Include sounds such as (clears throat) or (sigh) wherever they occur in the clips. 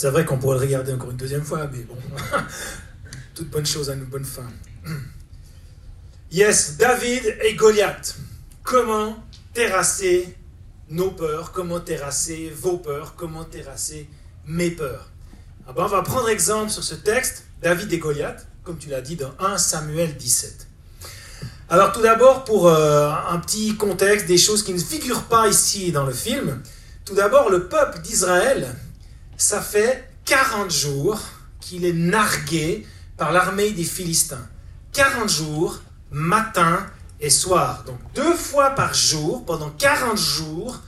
C'est vrai qu'on pourrait le regarder encore une deuxième fois, mais bon, (laughs) toute bonne chose a une bonne fin. (clears throat) Yes, David et Goliath. Comment terrasser nos peurs? Comment terrasser vos peurs? Comment terrasser mes peurs? Ah ben, On va prendre exemple sur ce texte, David et Goliath, comme tu l'as dit dans 1 Samuel 17. Alors tout d'abord, pour euh, un petit contexte, des choses qui ne figurent pas ici dans le film. Tout d'abord, le peuple d'Israël, ça fait 40 jours qu'il est nargué par l'armée des Philistins. 40 jours, matin et soir. Donc deux fois par jour, pendant 40 jours,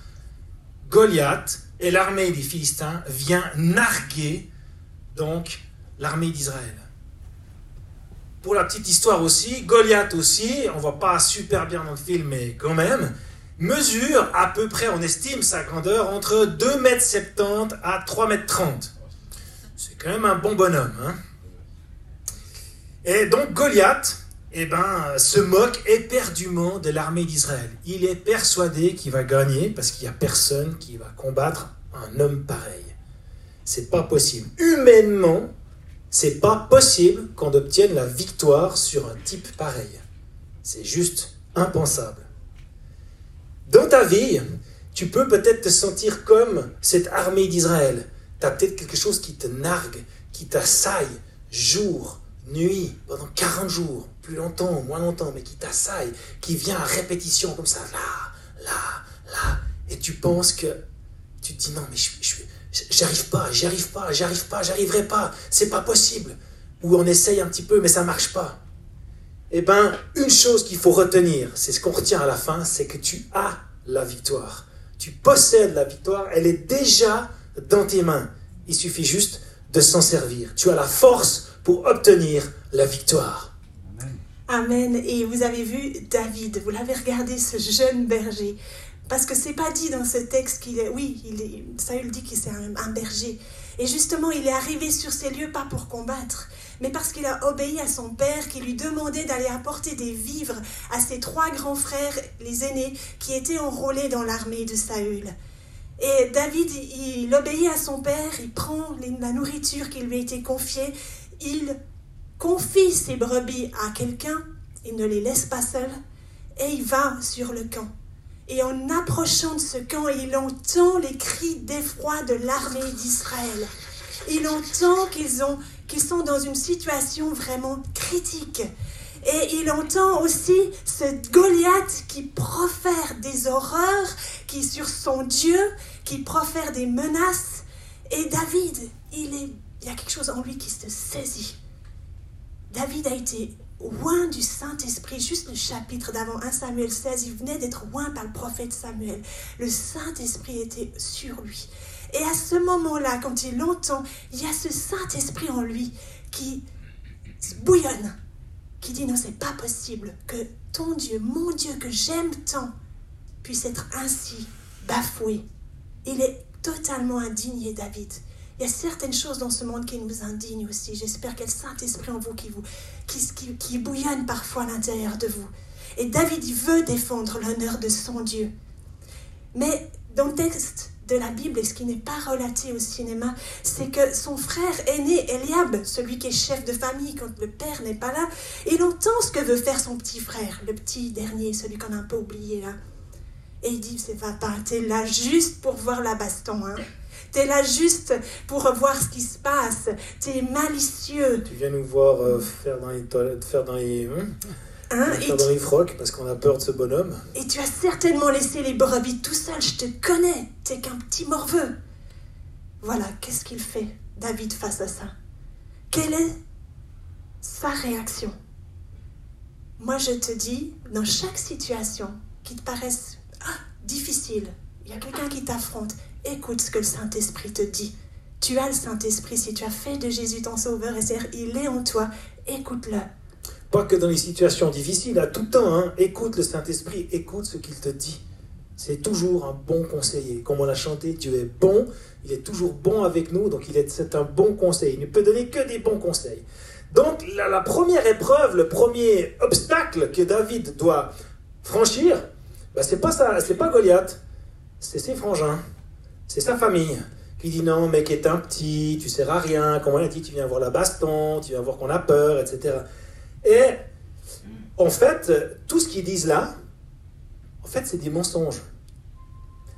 Goliath et l'armée des Philistins vient narguer donc l'armée d'Israël. Pour la petite histoire aussi, Goliath aussi, on voit pas super bien dans le film, mais quand même, mesure à peu près, on estime sa grandeur, entre 2,70 m à 3,30 m. C'est quand même un bon bonhomme. Hein et donc Goliath, eh ben, se moque éperdument de l'armée d'Israël. Il est persuadé qu'il va gagner parce qu'il n'y a personne qui va combattre un homme pareil. C'est pas possible. Humainement, c'est pas possible qu'on obtienne la victoire sur un type pareil. C'est juste impensable. Dans ta vie, tu peux peut-être te sentir comme cette armée d'Israël. Tu as peut-être quelque chose qui te nargue, qui t'assaille jour, nuit, pendant 40 jours, plus longtemps, moins longtemps, mais qui t'assaille, qui vient à répétition comme ça, là, là, là. Et tu penses que. Tu te dis non, mais je, J'arrive pas, j'y arrive pas, j'y arrive pas, j'arriverai pas, c'est pas possible. Ou on essaye un petit peu, mais ça marche pas. Eh bien, une chose qu'il faut retenir, c'est ce qu'on retient à la fin, c'est que tu as la victoire. Tu possèdes la victoire, elle est déjà dans tes mains. Il suffit juste de s'en servir. Tu as la force pour obtenir la victoire. Amen. Et vous avez vu David, vous l'avez regardé, ce jeune berger. Parce que c'est pas dit dans ce texte qu'il est. Oui, il est, Saül dit qu'il est un, berger. Et justement, il est arrivé sur ces lieux pas pour combattre, mais parce qu'il a obéi à son père qui lui demandait d'aller apporter des vivres à ses trois grands frères, les aînés, qui étaient enrôlés dans l'armée de Saül. Et David, il obéit à son père, il prend la nourriture qui lui a été confiée, il confie ses brebis à quelqu'un, il ne les laisse pas seuls, et il va sur le camp. Et en approchant de ce camp, il entend les cris d'effroi de l'armée d'Israël. Il entend qu'ils ont, qu'ils sont dans une situation vraiment critique. Et il entend aussi ce Goliath qui profère des horreurs, qui sur son Dieu, qui profère des menaces. Et David, il, est, il y a quelque chose en lui qui se saisit. David a été loin du Saint-Esprit, juste le chapitre d'avant 1 Samuel 16, il venait d'être loin par le prophète Samuel. Le Saint-Esprit était sur lui. Et à ce moment-là, quand il l'entend, il y a ce Saint-Esprit en lui qui bouillonne, qui dit non, c'est pas possible que ton Dieu, mon Dieu que j'aime tant, puisse être ainsi bafoué. Il est totalement indigné, David. Il y a certaines choses dans ce monde qui nous indignent aussi. J'espère qu'il y a le Saint-Esprit en vous qui, vous qui, qui, bouillonne parfois à l'intérieur de vous. Et David veut défendre l'honneur de son Dieu. Mais dans le texte de la Bible, et ce qui n'est pas relaté au cinéma, c'est que son frère aîné, Eliab, celui qui est chef de famille quand le père n'est pas là, il entend ce que veut faire son petit frère, le petit dernier, celui qu'on a un peu oublié là. Et il dit, c'est pas, t'es là juste pour voir la baston, hein. T'es là juste pour voir ce qui se passe. T'es malicieux. Tu viens nous voir euh, faire dans les toilettes, faire dans les... Hein, hein les frocs parce qu'on a peur de ce bonhomme. Et tu as certainement laissé les brebis tout seul, je te connais. T'es qu'un petit morveux. Voilà, qu'est-ce qu'il fait, David, face à ça? Quelle est sa réaction? Moi, je te dis, dans chaque situation qui te paraisse ah, difficile, il y a quelqu'un qui t'affronte, Écoute ce que le Saint-Esprit te dit. Tu as le Saint-Esprit si tu as fait de Jésus ton Sauveur et Seigneur. Il est en toi. Écoute-le. Pas que dans les situations difficiles, à tout temps. Hein. Écoute le Saint-Esprit, écoute ce qu'il te dit. C'est toujours un bon conseiller. Comme on l'a chanté, Dieu est bon, il est toujours bon avec nous, donc il est, c'est un bon conseil. Il ne peut donner que des bons conseils. Donc la, première épreuve, le premier obstacle que David doit franchir, bah, c'est pas ça, c'est pas Goliath, c'est ses frangins c'est sa famille. qui dit non, mec est un petit, tu sers à rien, comme on a dit, tu viens voir la baston, tu viens voir qu'on a peur, etc. Et en fait, tout ce qu'ils disent là, en fait, c'est des mensonges.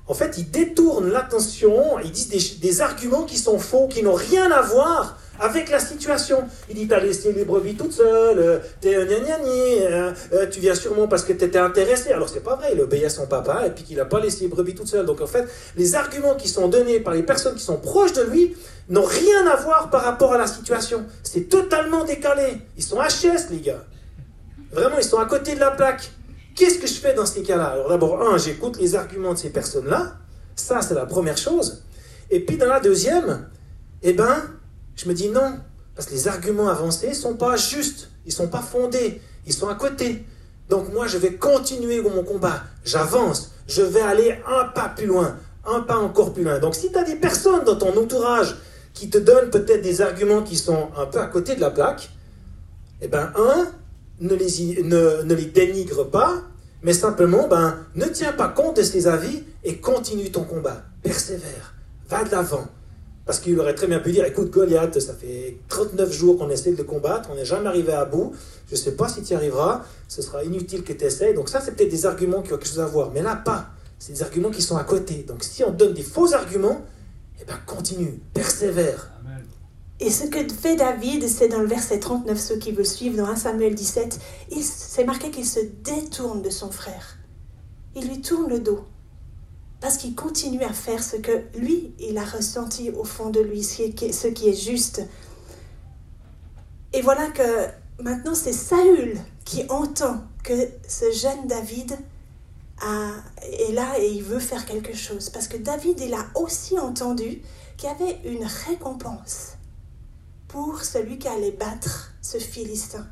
En fait, ils détournent l'attention, ils disent des, des arguments qui sont faux, qui n'ont rien à voir avec la situation. Il dit, t'as laissé les brebis toutes seules, euh, t'es un euh, euh, tu viens sûrement parce que t'étais intéressé. Alors c'est pas vrai, il obéit à son papa et puis qu'il n'a pas laissé les brebis toutes seules. Donc en fait, les arguments qui sont donnés par les personnes qui sont proches de lui n'ont rien à voir par rapport à la situation. C'est totalement décalé. Ils sont HS, les gars. Vraiment, ils sont à côté de la plaque. Qu'est-ce que je fais dans ces cas-là? Alors d'abord, un, j'écoute les arguments de ces personnes-là. Ça, c'est la première chose. Et puis dans la deuxième, eh ben, je me dis non, parce que les arguments avancés ne sont pas justes, ils ne sont pas fondés, ils sont à côté. Donc moi, je vais continuer mon combat, j'avance, je vais aller un pas plus loin, un pas encore plus loin. Donc si tu as des personnes dans ton entourage qui te donnent peut-être des arguments qui sont un peu à côté de la plaque, eh ben un, ne les, ne, ne les dénigre pas, mais simplement, ben, ne tiens pas compte de ces avis et continue ton combat. Persévère, va de l'avant, parce qu'il aurait très bien pu dire, écoute Goliath, ça fait 39 jours qu'on essaie de le combattre, on n'est jamais arrivé à bout, je ne sais pas si tu y arriveras, ce sera inutile que tu essaies. Donc ça, c'est peut-être des arguments qui ont quelque chose à voir. Mais là, pas. C'est des arguments qui sont à côté. Donc si on donne des faux arguments, eh bien continue, persévère. Et ce que fait David, c'est dans le verset 39, ceux qui veulent suivre, dans 1 Samuel 17, c'est marqué qu'il se détourne de son frère. Il lui tourne le dos parce qu'il continue à faire ce que lui, il a ressenti au fond de lui, ce qui est, juste. Et voilà que maintenant c'est Saül qui entend que ce jeune David est là et il veut faire quelque chose. Parce que David, il a aussi entendu qu'il y avait une récompense pour celui qui allait battre ce Philistin.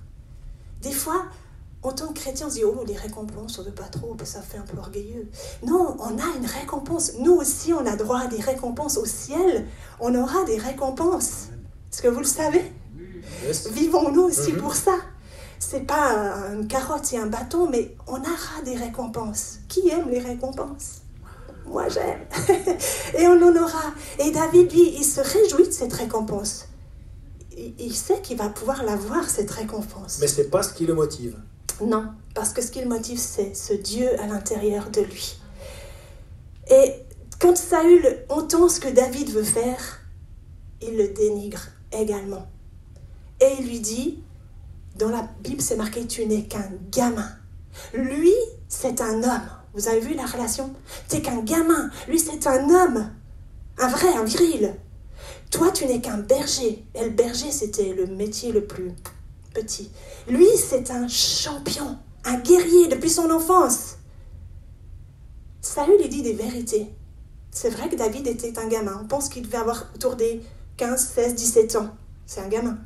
Des fois, en tant que chrétien, on se dit, oh, les récompenses, on ne veut pas trop, ça fait un peu orgueilleux. Non, on a une récompense. Nous aussi, on a droit à des récompenses au ciel. On aura des récompenses. Est-ce que vous le savez? Vivons-nous aussi mhm. pour ça. C'est pas une carotte et un bâton, mais on aura des récompenses. Qui aime les récompenses? Moi, j'aime. (laughs) et on en aura. Et David, lui, il se réjouit de cette récompense. Il sait qu'il va pouvoir l'avoir, cette récompense. Mais c'est pas ce qui le motive. Non, parce que ce qui le motive, c'est ce Dieu à l'intérieur de lui. Et quand Saül entend ce que David veut faire, il le dénigre également. Et il lui dit, dans la Bible c'est marqué, tu n'es qu'un gamin. Lui, c'est un homme. Vous avez vu la relation? Tu qu'un gamin. Lui, c'est un homme. Un vrai, un viril. Toi, tu n'es qu'un berger. Et le berger, c'était le métier le plus petit. Lui, c'est un champion, un guerrier depuis son enfance. Saül lui dit des vérités. C'est vrai que David était un gamin. On pense qu'il devait avoir autour des 15, 16, 17 ans. C'est un gamin.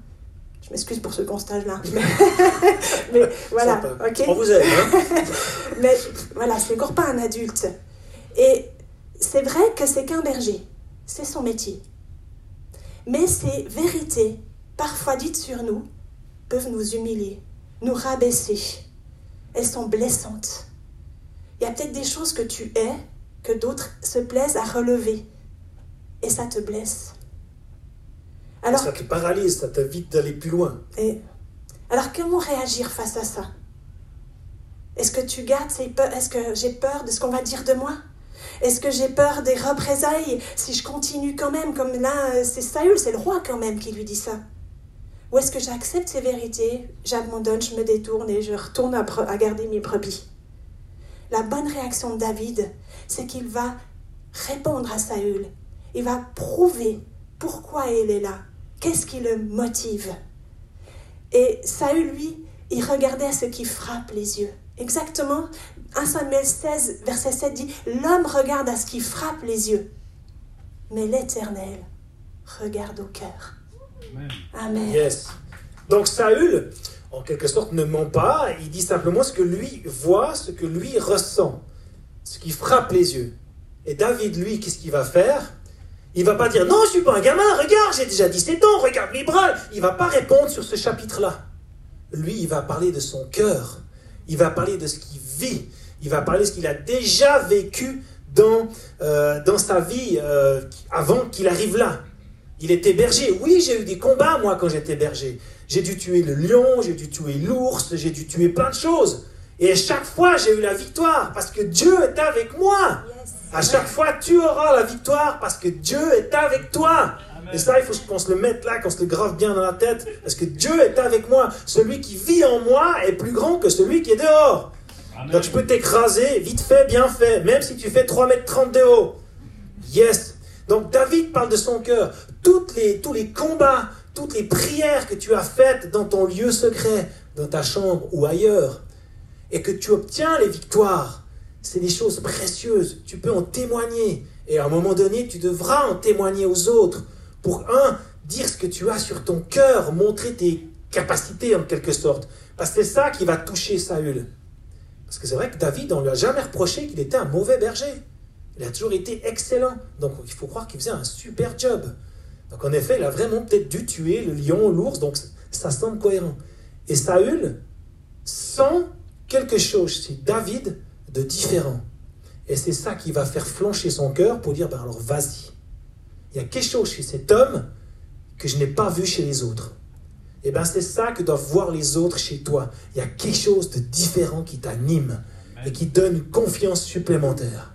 Je m'excuse pour ce constat-là. (laughs) Mais, voilà, ok. On vous aime. Hein. (laughs) Mais voilà, c'est encore pas un adulte. Et c'est vrai que c'est qu'un berger. C'est son métier. Mais ces vérités, parfois dites sur nous, peuvent nous humilier, nous rabaisser. Elles sont blessantes. Il y a peut-être des choses que tu es, que d'autres se plaisent à relever. Et ça te blesse. Alors, ça te paralyse, ça t'invite d'aller plus loin. Et, alors comment réagir face à ça? Est-ce que tu gardes ces peurs Est-ce que j'ai peur de ce qu'on va dire de moi? Est-ce que j'ai peur des représailles si je continue quand même Comme là, c'est Saül, c'est le roi quand même qui lui dit ça? Ou est-ce que j'accepte ces vérités, j'abandonne, je me détourne et je retourne à, garder mes brebis La bonne réaction de David, c'est qu'il va répondre à Saül. Il va prouver pourquoi il est là. Qu'est-ce qui le motive? Et Saül, lui, il regardait à ce qui frappe les yeux. Exactement, 1 Samuel 16, verset 7 dit, L'homme regarde à ce qui frappe les yeux, mais l'Éternel regarde au cœur. Amen. Yes. Donc Saül, en quelque sorte, ne ment pas. Il dit simplement ce que lui voit, ce que lui ressent, ce qui frappe les yeux. Et David, lui, qu'est-ce qu'il va faire? Il va pas dire non, je suis pas un gamin. Regarde, j'ai déjà 17 ans. Regarde mes bras. Il va pas répondre sur ce chapitre-là. Lui, il va parler de son cœur. Il va parler de ce qu'il vit. Il va parler de ce qu'il a déjà vécu dans, euh, dans sa vie euh, avant qu'il arrive là. Il était berger. Oui, j'ai eu des combats, moi, quand j'étais berger. J'ai dû tuer le lion, j'ai dû tuer l'ours, j'ai dû tuer plein de choses. Et chaque fois, j'ai eu la victoire parce que Dieu est avec moi. À chaque fois, tu auras la victoire parce que Dieu est avec toi. Et ça, il faut qu'on se le mette là, qu'on se le grave bien dans la tête. Parce que Dieu est avec moi. Celui qui vit en moi est plus grand que celui qui est dehors. Donc je peux t'écraser, vite fait, bien fait, même si tu fais 3 mètres 30 de haut. Yes. Donc David parle de son cœur. Les, tous les combats, toutes les prières que tu as faites dans ton lieu secret, dans ta chambre ou ailleurs, et que tu obtiens les victoires, c'est des choses précieuses. Tu peux en témoigner. Et à un moment donné, tu devras en témoigner aux autres pour, un, dire ce que tu as sur ton cœur, montrer tes capacités en quelque sorte. Parce que c'est ça qui va toucher Saül. Parce que c'est vrai que David, on ne lui a jamais reproché qu'il était un mauvais berger. Il a toujours été excellent. Donc il faut croire qu'il faisait un super job. Donc en effet, il a vraiment peut-être dû tuer le lion, l'ours, donc ça semble cohérent. Et Saül sent quelque chose chez David de différent. Et c'est ça qui va faire flancher son cœur pour dire, ben alors vas-y. Il y a quelque chose chez cet homme que je n'ai pas vu chez les autres. Et bien c'est ça que doivent voir les autres chez toi. Il y a quelque chose de différent qui t'anime et qui donne une confiance supplémentaire.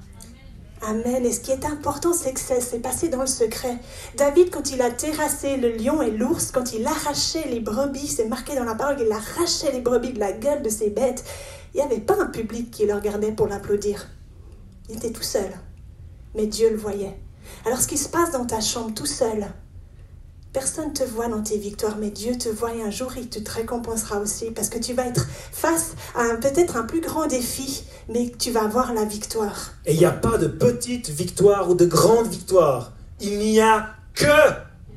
Amen. Et ce qui est important, c'est que ça s'est passé dans le secret. David, quand il a terrassé le lion et l'ours, quand il arrachait les brebis, c'est marqué dans la parole qu'il arrachait les brebis de la gueule de ces bêtes, il n'y avait pas un public qui le regardait pour l'applaudir. Il était tout seul. Mais Dieu le voyait. Alors ce qui se passe dans ta chambre tout seul, personne ne te voit dans tes victoires, mais Dieu te voit et un jour il te récompensera aussi parce que tu vas être face à peut-être un plus grand défi, mais tu vas avoir la victoire. Et il n'y a pas de petite victoire ou de grande victoire. Il n'y a que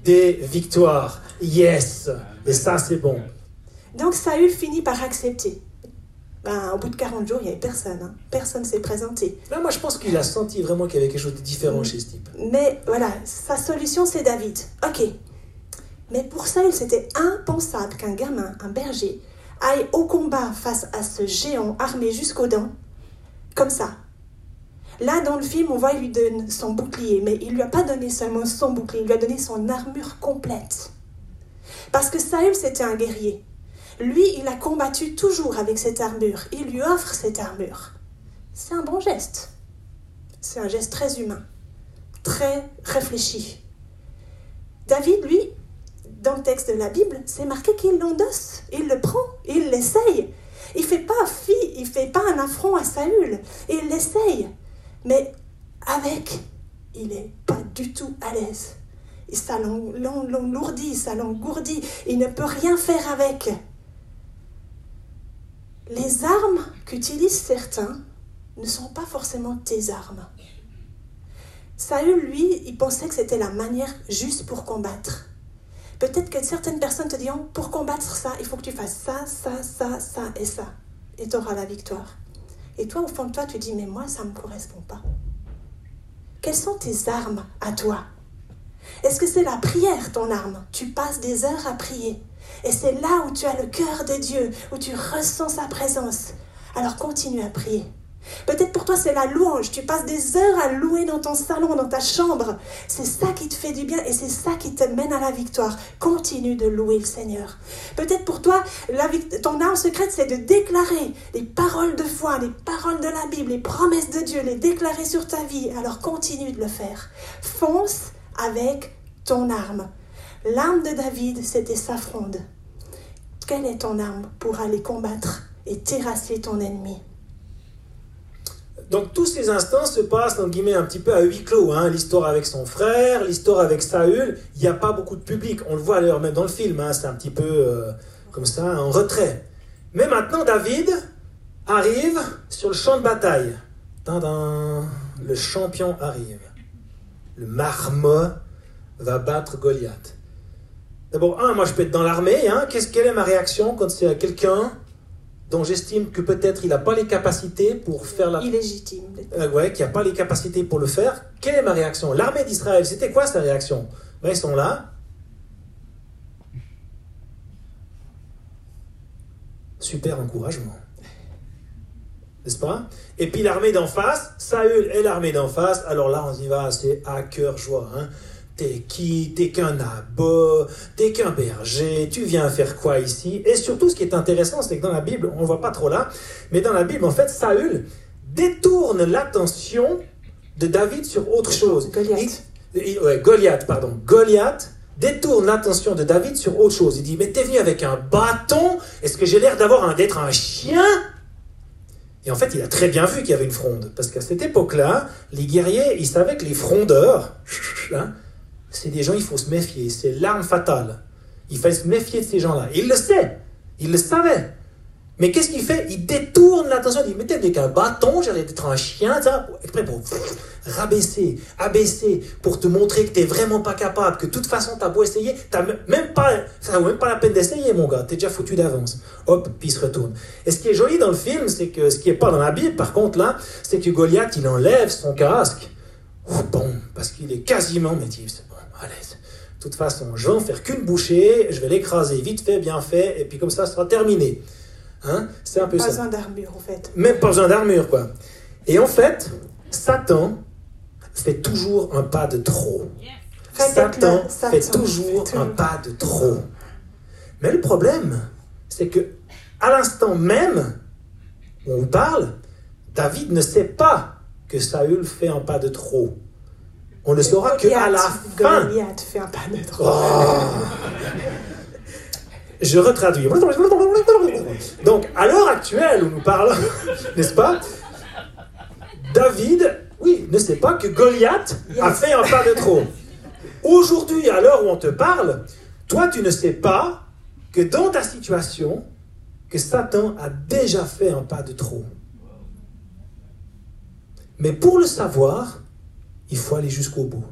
des victoires. Yes. Et ça, c'est bon. Donc Saül finit par accepter. Ben, au bout de 40 jours, il n'y avait personne. Hein. Personne s'est présenté. Là, moi, je pense qu'il a senti vraiment qu'il y avait quelque chose de différent chez ce type. Mais voilà, sa solution, c'est David. Ok. Mais pour Saül, c'était impensable qu'un gamin, un berger, aille au combat face à ce géant armé jusqu'aux dents, comme ça. Là, dans le film, on voit, il lui donne son bouclier, mais il lui a pas donné seulement son bouclier, il lui a donné son armure complète. Parce que Saül, c'était un guerrier. Lui, il a combattu toujours avec cette armure. Il lui offre cette armure. C'est un bon geste. C'est un geste très humain, très réfléchi. David, lui, dans le texte de la Bible, c'est marqué qu'il l'endosse, il le prend, il l'essaye. Il fait pas fi, il fait pas un affront à Saül, il l'essaye. Mais avec, il n'est pas du tout à l'aise. Ça l'enlourdit, ça l'engourdit, il ne peut rien faire avec. Les armes qu'utilisent certains ne sont pas forcément tes armes. Saül, lui, il pensait que c'était la manière juste pour combattre. Peut-être que certaines personnes te diront, pour combattre ça, il faut que tu fasses ça, ça, ça, ça et ça. Et tu auras la victoire. Et toi, au fond de toi, tu dis, mais moi, ça ne me correspond pas. Quelles sont tes armes à toi? Est-ce que c'est la prière, ton arme? Tu passes des heures à prier. Et c'est là où tu as le cœur de Dieu, où tu ressens sa présence. Alors continue à prier. Peut-être pour toi c'est la louange. Tu passes des heures à louer dans ton salon, dans ta chambre. C'est ça qui te fait du bien et c'est ça qui te mène à la victoire. Continue de louer le Seigneur. Peut-être pour toi, ton arme secrète c'est de déclarer les paroles de foi, les paroles de la Bible, les promesses de Dieu, les déclarer sur ta vie. Alors continue de le faire. Fonce avec ton arme. L'arme de David, c'était sa fronde. Quelle est ton arme pour aller combattre et terrasser ton ennemi? Donc tous ces instants se passent, en guillemets, un petit peu à huis clos. Hein. L'histoire avec son frère, l'histoire avec Saül, il n'y a pas beaucoup de public. On le voit d'ailleurs même dans le film, hein. c'est un petit peu euh, comme ça, en retrait. Mais maintenant, David arrive sur le champ de bataille. Tadam, le champion arrive. Le marmot va battre Goliath. D'abord, moi je peux être dans l'armée. Hein. Qu'est-ce, quelle est ma réaction quand c'est quelqu'un dont j'estime que peut-être il n'a pas les capacités pour faire la... Illégitime. Euh, ouais, qui n'a pas les capacités pour le faire. Quelle est ma réaction? L'armée d'Israël, c'était quoi sa réaction? Ben, Ils sont là. Super encouragement. n'est-ce pas? Et puis l'armée d'en face, Saül et l'armée d'en face, alors là on y va, c'est à cœur joie. Hein T'es qui? T'es qu'un abo? T'es qu'un berger? Tu viens faire quoi ici? Et surtout, ce qui est intéressant, c'est que dans la Bible, on ne voit pas trop là, mais dans la Bible, en fait, Saül détourne l'attention de David sur autre chose. Goliath. ouais, Goliath, pardon. Goliath détourne l'attention de David sur autre chose. Il dit, mais t'es venu avec un bâton? Est-ce que j'ai l'air d'avoir un, d'être un chien? Et en fait, il a très bien vu qu'il y avait une fronde. Parce qu'à cette époque-là, les guerriers, ils savaient que les frondeurs, hein, c'est des gens, il faut se méfier. C'est l'arme fatale. Il faut se méfier de ces gens-là. Il le sait. Il le savait. Mais qu'est-ce qu'il fait? Il détourne l'attention. Il mais avec un bâton, j'allais être un chien, ça, exprès pour rabaisser, abaisser, pour te montrer que tu n'es vraiment pas capable, que de toute façon, tu as beau essayer, t'as même pas, ça vaut même pas la peine d'essayer, mon gars. Tu es déjà foutu d'avance. Hop, puis il se retourne. Et ce qui est joli dans le film, c'est que ce qui n'est pas dans la Bible, par contre, là, c'est que Goliath, il enlève son casque. bon, parce qu'il est quasiment métier à l'aise. De toute façon, je vais en faire qu'une bouchée, je vais l'écraser vite fait, bien fait, et puis comme ça, ça sera terminé. Hein C'est un peu pas ça. besoin d'armure, en fait. Même pas besoin d'armure, quoi. Et en fait, Satan fait toujours un pas de trop. Satan, fait toujours un pas de trop. Mais le problème, c'est que à l'instant même où on parle, David ne sait pas que Saül fait un pas de trop. On ne saura qu'à la fin. Goliath fait un pas de trop. Oh. Je retraduis. Donc, à l'heure actuelle où nous parlons, (laughs) n'est-ce pas David, oui, ne sait pas que Goliath a fait un pas de trop. Aujourd'hui, à l'heure où on te parle, toi, tu ne sais pas que dans ta situation, que Satan a déjà fait un pas de trop. Mais pour le savoir, il faut aller jusqu'au bout.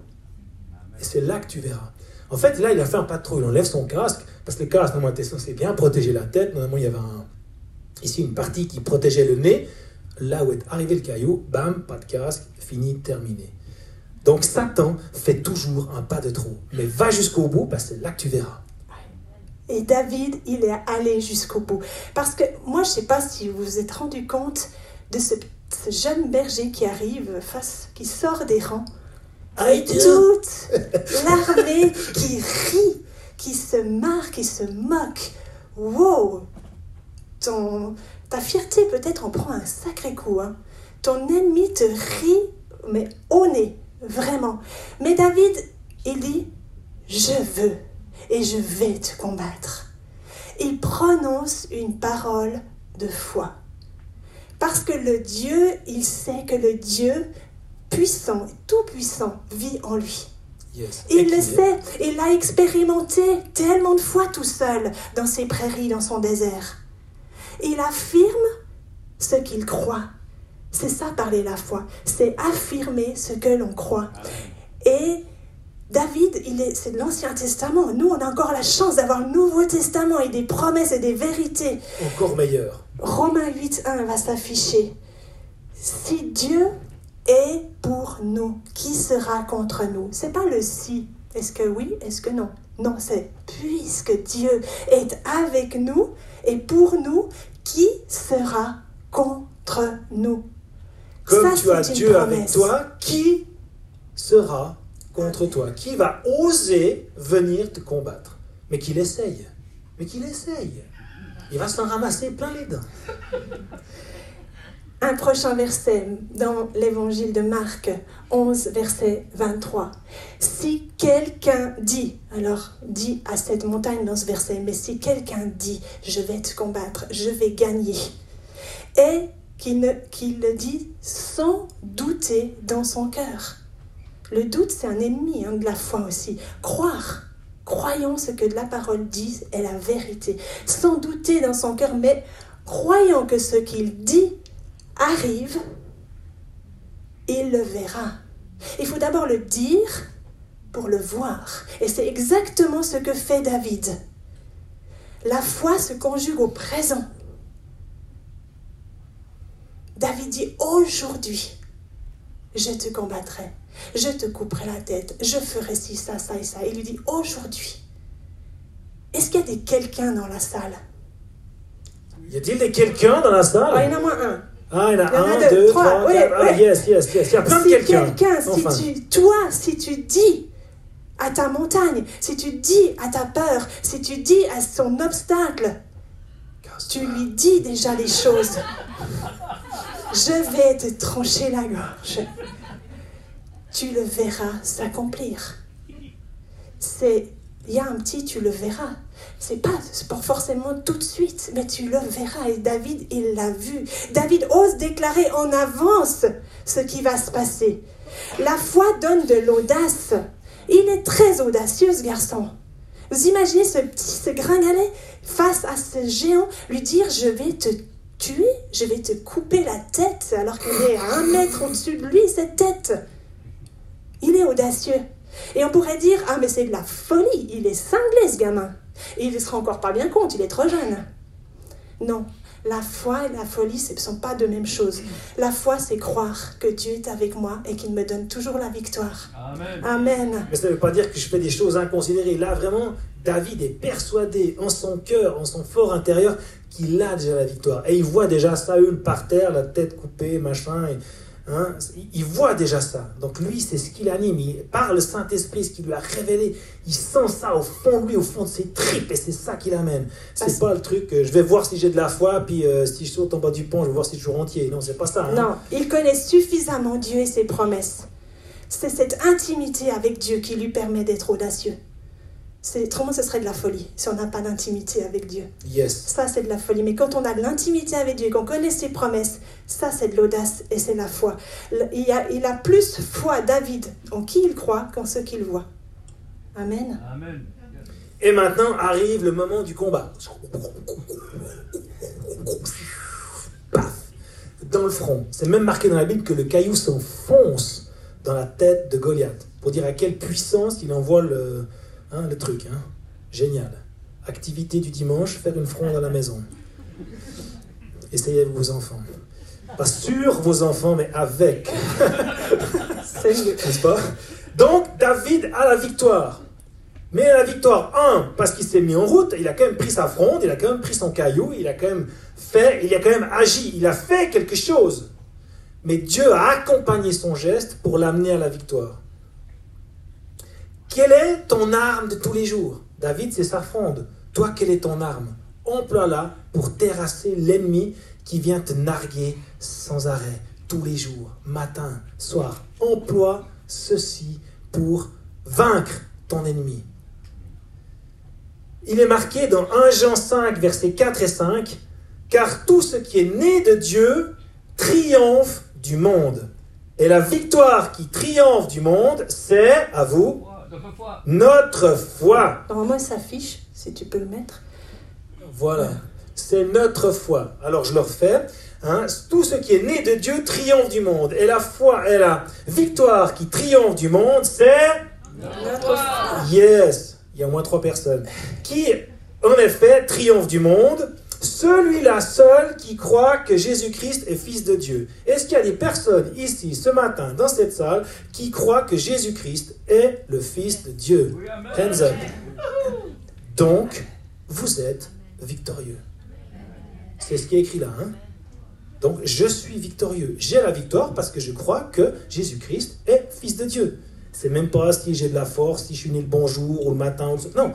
Et c'est là que tu verras. En fait, là, il a fait un pas de trop. Il enlève son casque, parce que le casque, normalement, censé bien protéger la tête. Normalement, il y avait ici une partie qui protégeait le nez. Là où est arrivé le caillou, bam, pas de casque, fini, terminé. Donc Satan fait toujours un pas de trop. Mais va jusqu'au bout, parce que c'est là que tu verras. Et David, il est allé jusqu'au bout. Parce que moi, je ne sais pas si vous vous êtes rendu compte de ce, ce jeune berger qui arrive face, qui sort des rangs. Et toute (laughs) l'armée qui rit, qui se marre, qui se moque. Wow! Ton, ta fierté peut-être en prend un sacré coup. Hein. Ton ennemi te rit, mais au nez, vraiment. Mais David, il dit, je veux et je vais te combattre. Il prononce une parole de foi. Parce que le Dieu, il sait que le Dieu puissant, tout puissant, vit en lui. Yes. Il le sait, il l'a expérimenté tellement de fois tout seul dans ses prairies, dans son désert. Il affirme ce qu'il croit. C'est ça parler la foi, c'est affirmer ce que l'on croit. Et David, il est, c'est de l'Ancien Testament. Nous, on a encore la chance d'avoir le Nouveau Testament et des promesses et des vérités. Encore meilleur. Romains 8.1 va s'afficher. Si Dieu est pour nous, qui sera contre nous? C'est pas le si. Est-ce que oui? Est-ce que non? Non, c'est puisque Dieu est avec nous et pour nous, qui sera contre nous? Comme Ça, tu as Dieu avec toi, qui sera contre toi? Qui va oser venir te combattre? Mais qu'il essaye. Mais qu'il essaye. Il va s'en ramasser plein les dents. Un prochain verset dans l'évangile de Marc 11, verset 23. Si quelqu'un dit, alors dit à cette montagne dans ce verset, mais si quelqu'un dit, je vais te combattre, je vais gagner, et qu'il le dit sans douter dans son cœur. Le doute, c'est un ennemi hein, de la foi aussi. Croire. Croyons ce que la parole dit est la vérité. Sans douter dans son cœur, mais croyant que ce qu'il dit arrive, il le verra. Il faut d'abord le dire pour le voir. Et c'est exactement ce que fait David. La foi se conjugue au présent. David dit aujourd'hui, je te combattrai, je te couperai la tête, je ferai ci, ça, ça et ça. Il lui dit aujourd'hui. Est-ce qu'il y a des quelqu'un dans la salle? Y a-t-il des quelqu'un dans la Ah, salle Il y en a moins un. Ah, il y en a Il y en a un, deux, deux, trois, trois, ouais, quatre. Ah, yes, yes, yes. Il y a plein de quelqu'un. quelqu'un, Enfin. si tu, toi, si tu dis à ta montagne, si tu dis à ta peur, si tu dis à son obstacle, tu lui dis déjà les choses. Je vais te trancher la gorge. Tu le verras s'accomplir. C'est, il y a un petit, tu le verras. C'est pas, pas forcément tout de suite, mais tu le verras. Et David, il l'a vu. David ose déclarer en avance ce qui va se passer. La foi donne de l'audace. Il est très audacieux, ce garçon. Vous imaginez ce petit, ce gringalet face à ce géant, lui dire Je vais te tuer, je vais te couper la tête, alors qu'il est à un mètre au-dessus de lui, cette tête. Il est audacieux. Et on pourrait dire Ah, mais c'est de la folie, il est cinglé, ce gamin. Et il ne se rend encore pas bien compte, il est trop jeune. Non, la foi et la folie, ce ne sont pas de même chose. La foi, c'est croire que Dieu est avec moi et qu'il me donne toujours la victoire. Amen. Amen. Mais ça ne veut pas dire que je fais des choses inconsidérées. Là, vraiment, David est persuadé en son cœur, en son fort intérieur, qu'il a déjà la victoire. Et il voit déjà Saül par terre, la tête coupée, machin. et- hein, il voit déjà ça. Donc lui, c'est ce qui l'anime. Il, par le Saint-Esprit, ce qui lui a révélé, il sent ça au fond de lui, au fond de ses tripes, et c'est ça qui l'amène. C'est pas le truc, euh, je vais voir si j'ai de la foi, puis euh, si je saute en bas du pont, je vais voir si je suis entier. Non, c'est pas ça. hein. Non, il connaît suffisamment Dieu et ses promesses. C'est cette intimité avec Dieu qui lui permet d'être audacieux. C'est, autrement, ce serait de la folie si on n'a pas d'intimité avec Dieu. Yes. Ça, c'est de la folie. Mais quand on a de l'intimité avec Dieu, qu'on connaît ses promesses, ça, c'est de l'audace et c'est la foi. Le- Il a, il a plus foi, David, en qui il croit qu'en ce qu'il voit. Amen. Amen. Et maintenant arrive le moment du combat. Paf Dans le front. C'est même marqué dans la Bible que le caillou s'enfonce dans la tête de Goliath. Pour dire à quelle puissance il envoie le, hein, le truc. hein. Génial. Activité du dimanche, faire une fronde à la maison. Essayez avec vos enfants. Pas sur vos enfants, mais avec. (laughs) N'est-ce pas? Donc David a la victoire. Mais la victoire, un, parce qu'il s'est mis en route, il a quand même pris sa fronde, il a quand même pris son caillou, il a quand même fait, il a quand même agi, il a fait quelque chose. Mais Dieu a accompagné son geste pour l'amener à la victoire. Quelle est ton arme de tous les jours? David, c'est sa fronde. Toi, quelle est ton arme? Emploie-la pour terrasser l'ennemi qui vient te narguer sans arrêt, tous les jours, matin, soir. Emploie ceci pour vaincre ton ennemi. Il est marqué dans 1 Jean 5, versets 4 et 5, car tout ce qui est né de Dieu triomphe du monde. Et la victoire qui triomphe du monde, c'est, à vous, Notre foi. notre foi. Normalement, il s'affiche, si tu peux le mettre. Voilà, c'est notre foi. Alors je le refais. hein. Tout ce qui est né de Dieu triomphe du monde. Et la foi et la victoire qui triomphe du monde, c'est... Notre foi. Yes, il y a au moins trois personnes. Qui, en effet, triomphe du monde Celui-là seul qui croit que Jésus-Christ est fils de Dieu. Est-ce qu'il y a des personnes ici, ce matin, dans cette salle, qui croient que Jésus-Christ est le fils de Dieu? Hands up. Donc, vous êtes victorieux. C'est ce qui est écrit là. hein? Donc, je suis victorieux. J'ai la victoire parce que je crois que Jésus-Christ est fils de Dieu. C'est même pas si j'ai de la force, si je suis né le bon jour ou le matin. Ou. Non.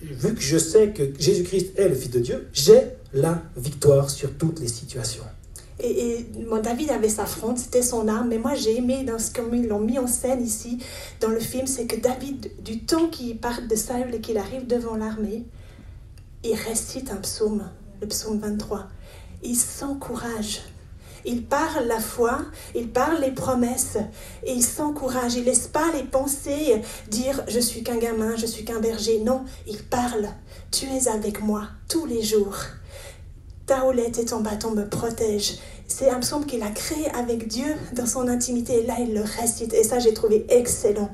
Vu que je sais que Jésus-Christ est le fils de Dieu, j'ai la victoire sur toutes les situations. Et, David avait sa fronde, c'était son arme. Mais moi, j'ai aimé dans ce qu'ils l'ont mis en scène ici, dans le film, c'est que David, du temps qu'il part de Saül et qu'il arrive devant l'armée, il récite un psaume, le psaume 23. Il s'encourage. Il parle la foi, il parle les promesses, et il s'encourage. Il laisse pas les pensées dire je suis qu'un gamin, je suis qu'un berger. Non, il parle. Tu es avec moi tous les jours. Ta houlette et ton bâton me protègent. C'est un psaume qu'il a créé avec Dieu dans son intimité. Et là, il le récite. Et ça, j'ai trouvé excellent.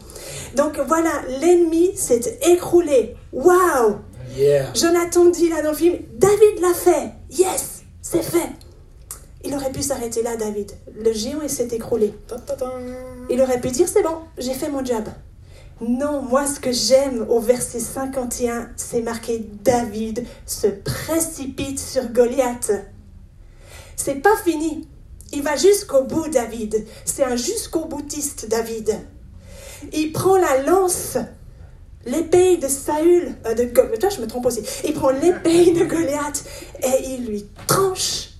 Donc voilà, l'ennemi s'est écroulé. Waouh Yeah. Jonathan dit là dans le film, David l'a fait. Yes, c'est fait. Il aurait pu s'arrêter là, David. Le géant, il s'est écroulé. Il aurait pu dire, c'est bon, j'ai fait mon job. Non, moi ce que j'aime au verset 51, c'est marqué David se précipite sur Goliath. C'est pas fini. Il va jusqu'au bout, David. C'est un jusqu'au boutiste, David. Il prend la lance, l'épée de Saül, euh, de toi je me trompe aussi. Il prend l'épée de Goliath et il lui tranche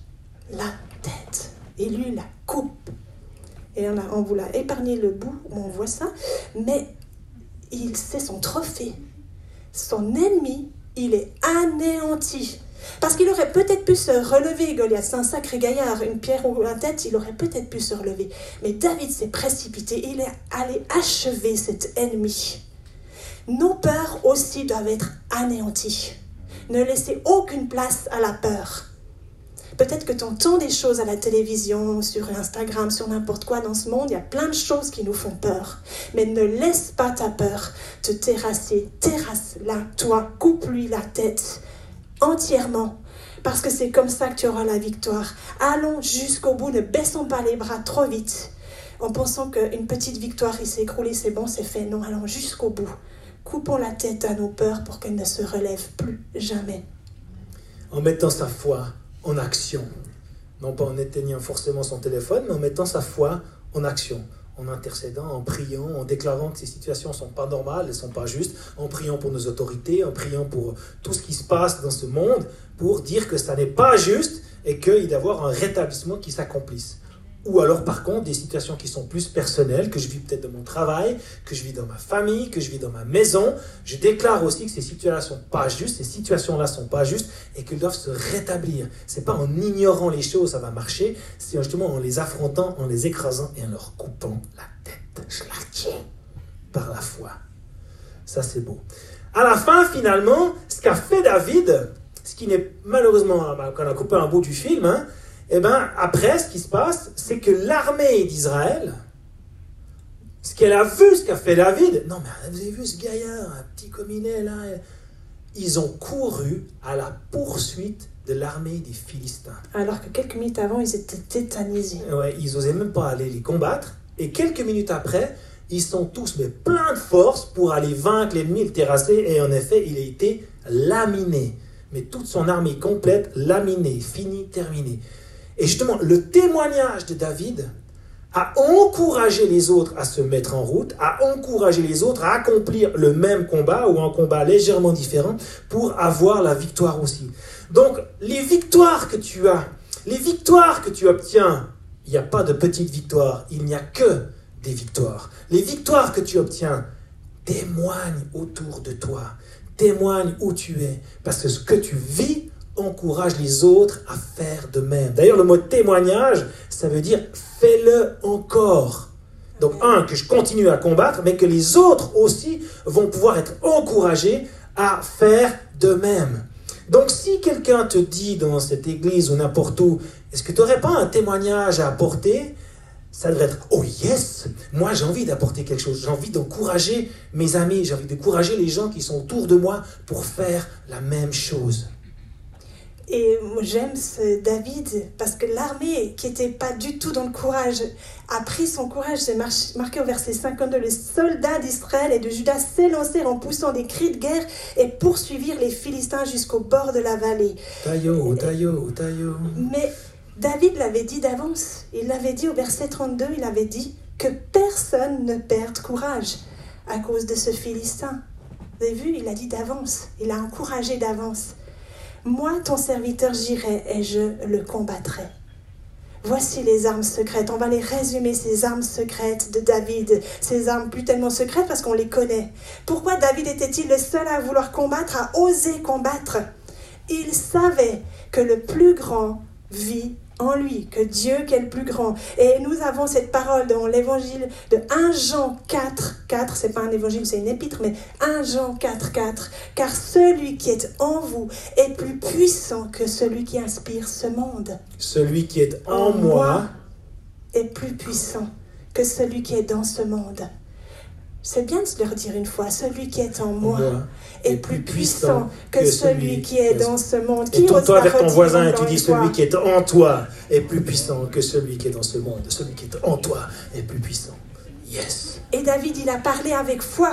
la tête. Il lui la coupe. Et on, a- on vous l'a épargné le bout on voit ça, mais il c'est son trophée. Son ennemi, il est anéanti. Parce qu'il aurait peut-être pu se relever, Goliath, c'est un sacré gaillard, une pierre ou la tête, il aurait peut-être pu se relever. Mais David s'est précipité, il est allé achever cet ennemi. Nos peurs aussi doivent être anéanties. Ne laissez aucune place à la peur. Peut-être que tu entends des choses à la télévision, sur Instagram, sur n'importe quoi dans ce monde. Il y a plein de choses qui nous font peur. Mais ne laisse pas ta peur te terrasser. Terrasse-la, toi. Coupe-lui la tête entièrement. Parce que c'est comme ça que tu auras la victoire. Allons jusqu'au bout. Ne baissons pas les bras trop vite. En pensant qu'une petite victoire, il s'est écroulé, c'est bon, c'est fait. Non, allons jusqu'au bout. Coupons la tête à nos peurs pour qu'elles ne se relèvent plus jamais. En mettant sa foi en action. Non pas en éteignant forcément son téléphone, mais en mettant sa foi en action. En intercédant, en priant, en déclarant que ces situations ne sont pas normales, elles ne sont pas justes, en priant pour nos autorités, en priant pour tout ce qui se passe dans ce monde, pour dire que ça n'est pas juste et qu'il doit y avoir un rétablissement qui s'accomplisse. Ou alors, par contre, des situations qui sont plus personnelles, que je vis peut-être dans mon travail, que je vis dans ma famille, que je vis dans ma maison. Je déclare aussi que ces situations-là sont pas justes, ces situations-là sont pas justes et qu'elles doivent se rétablir. C'est pas en ignorant les choses ça va marcher, c'est justement en les affrontant, en les écrasant et en leur coupant la tête. Je la tiens par la foi. Ça, c'est beau. À la fin, finalement, ce qu'a fait David, ce qui n'est malheureusement, quand on a coupé un bout du film, hein, et ben après, ce qui se passe, c'est que l'armée d'Israël, ce qu'elle a vu, ce qu'a fait David, non mais vous avez vu ce gaillard, un petit est là, ils ont couru à la poursuite de l'armée des Philistins. Alors que quelques minutes avant, ils étaient tétanisés. Ouais, ils n'osaient même pas aller les combattre. Et quelques minutes après, ils sont tous mais plein de force pour aller vaincre l'ennemi, le terrasser. Et en effet, il a été laminé. Mais toute son armée complète, laminée, finie, terminée. Et justement, le témoignage de David a encouragé les autres à se mettre en route, a encouragé les autres à accomplir le même combat ou un combat légèrement différent pour avoir la victoire aussi. Donc, les victoires que tu as, les victoires que tu obtiens, il n'y a pas de petites victoires, il n'y a que des victoires. Les victoires que tu obtiens témoignent autour de toi, témoignent où tu es, parce que ce que tu vis encourage les autres à faire de même. D'ailleurs, le mot témoignage, ça veut dire fais-le encore. Donc, un, que je continue à combattre, mais que les autres aussi vont pouvoir être encouragés à faire de même. Donc, si quelqu'un te dit dans cette église ou n'importe où, est-ce que tu n'aurais pas un témoignage à apporter? Ça devrait être oh yes, moi j'ai envie d'apporter quelque chose, j'ai envie d'encourager mes amis, j'ai envie d'encourager les gens qui sont autour de moi pour faire la même chose. Et j'aime ce David parce que l'armée qui n'était pas du tout dans le courage a pris son courage. C'est mar- marqué au verset 52. Les soldats d'Israël et de Juda s'élancèrent en poussant des cris de guerre et poursuivirent les Philistins jusqu'au bord de la vallée. Mais David l'avait dit d'avance. Il l'avait dit au verset 32, il avait dit que personne ne perde courage à cause de ce Philistin. Vous avez vu, il a dit d'avance. Il a encouragé d'avance. Moi, ton serviteur, j'irai et je le combattrai. Voici les armes secrètes. On va les résumer, ces armes secrètes de David. Ces armes plus tellement secrètes parce qu'on les connaît. Pourquoi David était-il le seul à vouloir combattre, à oser combattre? Il savait que le plus grand vit en lui, que Dieu qui est le plus grand. Et nous avons cette parole dans l'évangile de 1 Jean 4, 4, c'est pas un évangile, c'est une épître, mais 1 Jean 4, 4. Car celui qui est en vous est plus puissant que celui qui inspire ce monde. Celui qui est en moi, est plus puissant que celui qui est dans ce monde. C'est bien de se le redire une fois, celui qui est en moi, moi, est plus puissant que celui qui est dans ce monde. Et Qui tourne-toi osera vers ton voisin et tu dis celui qui est en toi est plus puissant que celui qui est dans ce monde. Celui qui est en toi est plus puissant. Yes. Et David, il a parlé avec foi.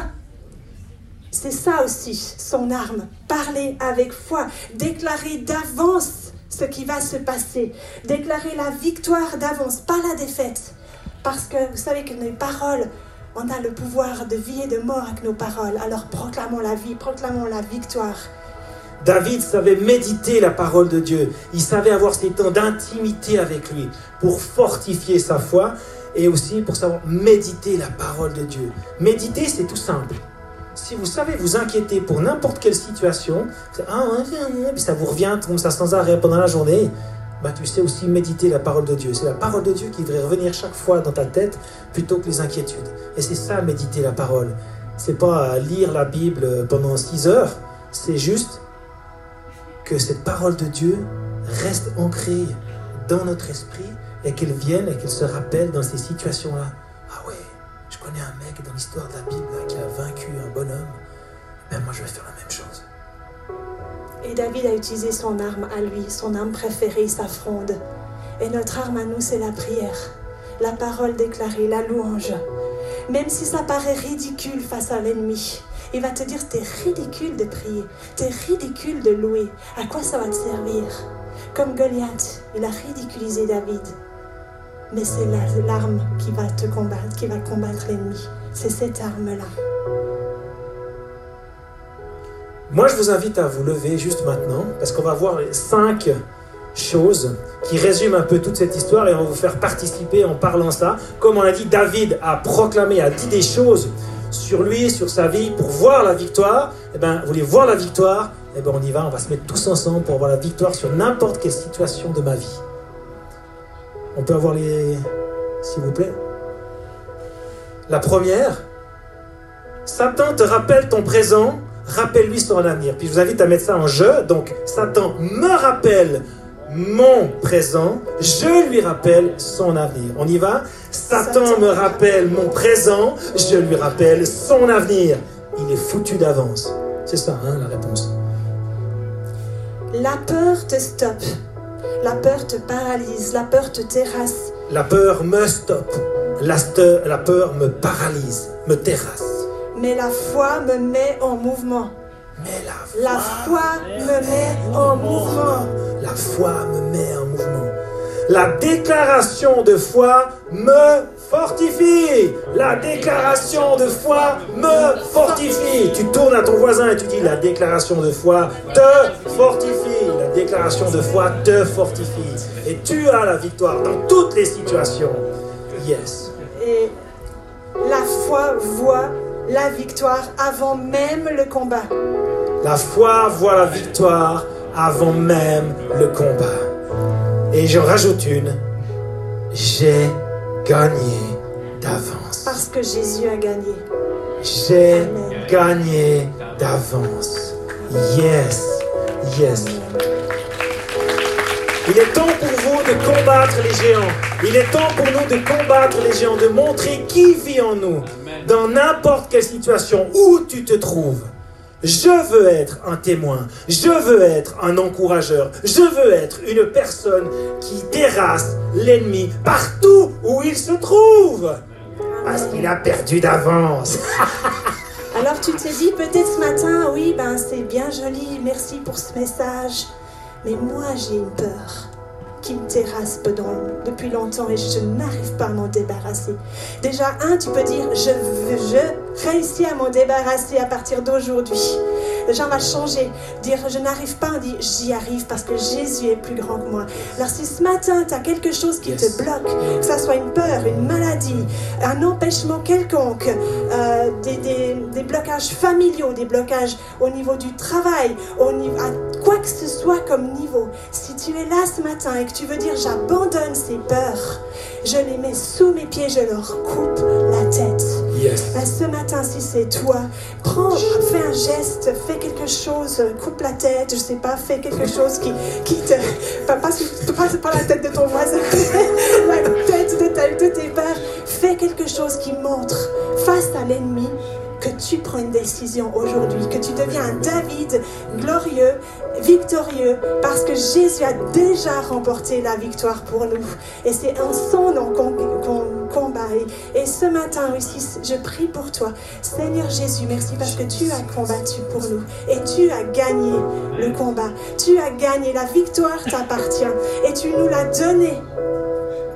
C'est ça aussi, son arme. Parler avec foi. Déclarer d'avance ce qui va se passer. Déclarer la victoire d'avance, pas la défaite. Parce que vous savez que nos paroles, on a le pouvoir de vie et de mort avec nos paroles. Alors proclamons la vie, proclamons la victoire. David savait méditer la parole de Dieu. Il savait avoir ces temps d'intimité avec lui pour fortifier sa foi et aussi pour savoir méditer la parole de Dieu. Méditer, c'est tout simple. Si vous savez vous inquiéter pour n'importe quelle situation, ah, ça vous revient comme ça sans arrêt pendant la journée, bah, tu sais aussi méditer la parole de Dieu. C'est la parole de Dieu qui devrait revenir chaque fois dans ta tête plutôt que les inquiétudes. Et c'est ça, méditer la parole. C'est pas lire la Bible pendant six heures, c'est juste que cette parole de Dieu reste ancrée dans notre esprit et qu'elle vienne et qu'elle se rappelle dans ces situations-là. Ah ouais, je connais un mec dans l'histoire de la Bible qui a vaincu un bonhomme. Ben moi, je vais faire la même chose. Et David a utilisé son arme à lui, son arme préférée, sa fronde. Et notre arme à nous, c'est la prière, la parole déclarée, la louange. Même si ça paraît ridicule face à l'ennemi, il va te dire, t'es ridicule de prier, t'es ridicule de louer. À quoi ça va te servir? Comme Goliath, il a ridiculisé David. Mais c'est l'arme qui va te combattre, qui va combattre l'ennemi. C'est cette arme-là. Moi, je vous invite à vous lever juste maintenant, parce qu'on va voir cinq choses qui résument un peu toute cette histoire et on va vous faire participer en parlant ça. Comme on a dit, David a proclamé, a dit des choses sur lui, sur sa vie, pour voir la victoire. Eh bien, vous voulez voir la victoire? Eh bien, on y va, on va se mettre tous ensemble pour voir la victoire sur n'importe quelle situation de ma vie. On peut avoir les... S'il vous plaît? La première, Satan te rappelle ton présent, rappelle-lui son avenir. Puis je vous invite à mettre ça en jeu. Donc, Satan me rappelle mon présent, je lui rappelle son avenir. On y va? Satan me rappelle mon présent, je lui rappelle son avenir. Il est foutu d'avance. C'est ça, hein, la réponse. La peur te stoppe. La peur te paralyse. La peur te terrasse. La peur me stoppe. La, la peur me paralyse, me terrasse. Mais la foi me met en mouvement. Mais la foi, me met en mouvement. La foi me met en mouvement. La déclaration de foi me fortifie. La déclaration de foi me fortifie. Tu tournes à ton voisin et tu dis la déclaration de foi te fortifie. La déclaration de foi te fortifie. Et tu as la victoire dans toutes les situations. Yes. Et la foi voit la victoire avant même le combat. La foi voit la victoire avant même le combat. Et je rajoute une. J'ai gagné d'avance. Parce que Jésus a gagné. J'ai gagné d'avance. Yes. Yes. Il est temps pour vous de combattre les géants. Il est temps pour nous de combattre les géants, de montrer qui vit en nous dans n'importe quelle situation où tu te trouves. Je veux être un témoin. Je veux être un encourageur. Je veux être une personne qui terrasse l'ennemi partout où il se trouve. Parce qu'il a perdu d'avance. (laughs) Alors tu te dis peut-être ce matin, oui, ben c'est bien joli, merci pour ce message. Mais moi j'ai une peur qui me terrasse depuis longtemps et je n'arrive pas à m'en débarrasser. Déjà, un, tu peux dire, je, je réussis à m'en débarrasser à partir d'aujourd'hui. Déjà, on va changer. Dire, je n'arrive pas, on dit, j'y arrive parce que Jésus est plus grand que moi. Alors, si ce matin, tu as quelque chose qui te bloque, que ce soit une peur, une maladie, un empêchement quelconque, euh, des, des, des, blocages familiaux, des blocages au niveau du travail, au niveau, à quoi que ce soit comme niveau, tu es là ce matin et que tu veux dire j'abandonne ces peurs, je les mets sous mes pieds, je leur coupe la tête. Ben, ce matin, si c'est toi, prends, fais un geste, fais quelque chose, coupe la tête, je sais pas, fais quelque chose qui, qui te. Pas, pas, pas, la tête de ton voisin, (laughs) la tête de, ta, de tes peurs. Fais quelque chose qui montre face à l'ennemi que tu prends une décision aujourd'hui, que tu deviens un David glorieux, victorieux, parce que Jésus a déjà remporté la victoire pour nous. Et c'est en son nom qu'on combat. Et, et ce matin aussi, je prie pour toi. Seigneur Jésus, merci parce que tu as combattu pour nous. Et tu as gagné le combat. Tu as gagné. La victoire t'appartient. Et tu nous l'as donné.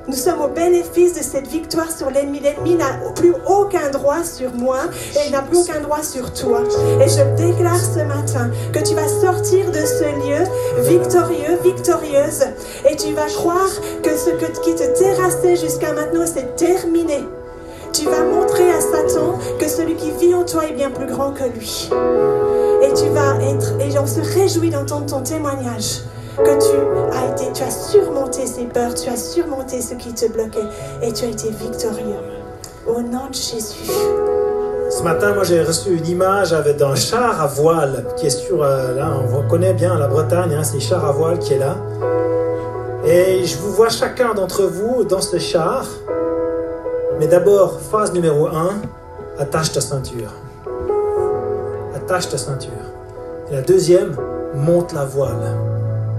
Nous sommes au bénéfice de cette victoire sur l'ennemi. L'ennemi n'a plus aucun droit sur moi et n'a plus aucun droit sur toi. Et je déclare ce matin que tu vas sortir de ce lieu victorieux, victorieuse. Et tu vas croire que ce qui te terrassait jusqu'à maintenant, c'est terminé. Tu vas montrer à Satan que celui qui vit en toi est bien plus grand que lui. Et tu vas être, et on se réjouit d'entendre ton témoignage que tu as été, tu as surmonté ces peurs, tu as surmonté ce qui te bloquait et tu as été victorieux. Au nom de Jésus. Ce matin, moi, j'ai reçu une image avec d'un char à voile qui est sur, euh, là, on connaît bien la Bretagne, hein, c'est le char à voile qui est là. Et je vous vois chacun d'entre vous dans ce char. Mais d'abord, phase numéro 1, attache ta ceinture. Attache ta ceinture. Et la deuxième, monte la voile.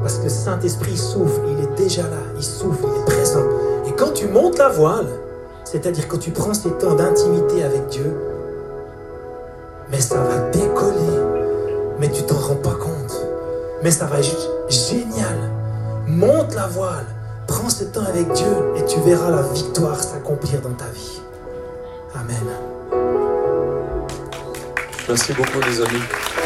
Parce que Saint-Esprit souffle, il est déjà là, il souffle, il est présent. Et quand tu montes la voile, c'est-à-dire quand tu prends ces temps d'intimité avec Dieu, mais ça va décoller, mais tu t'en rends pas compte. Mais ça va être génial. Monte la voile, prends ce temps avec Dieu et tu verras la victoire s'accomplir dans ta vie. Amen. Merci beaucoup les amis.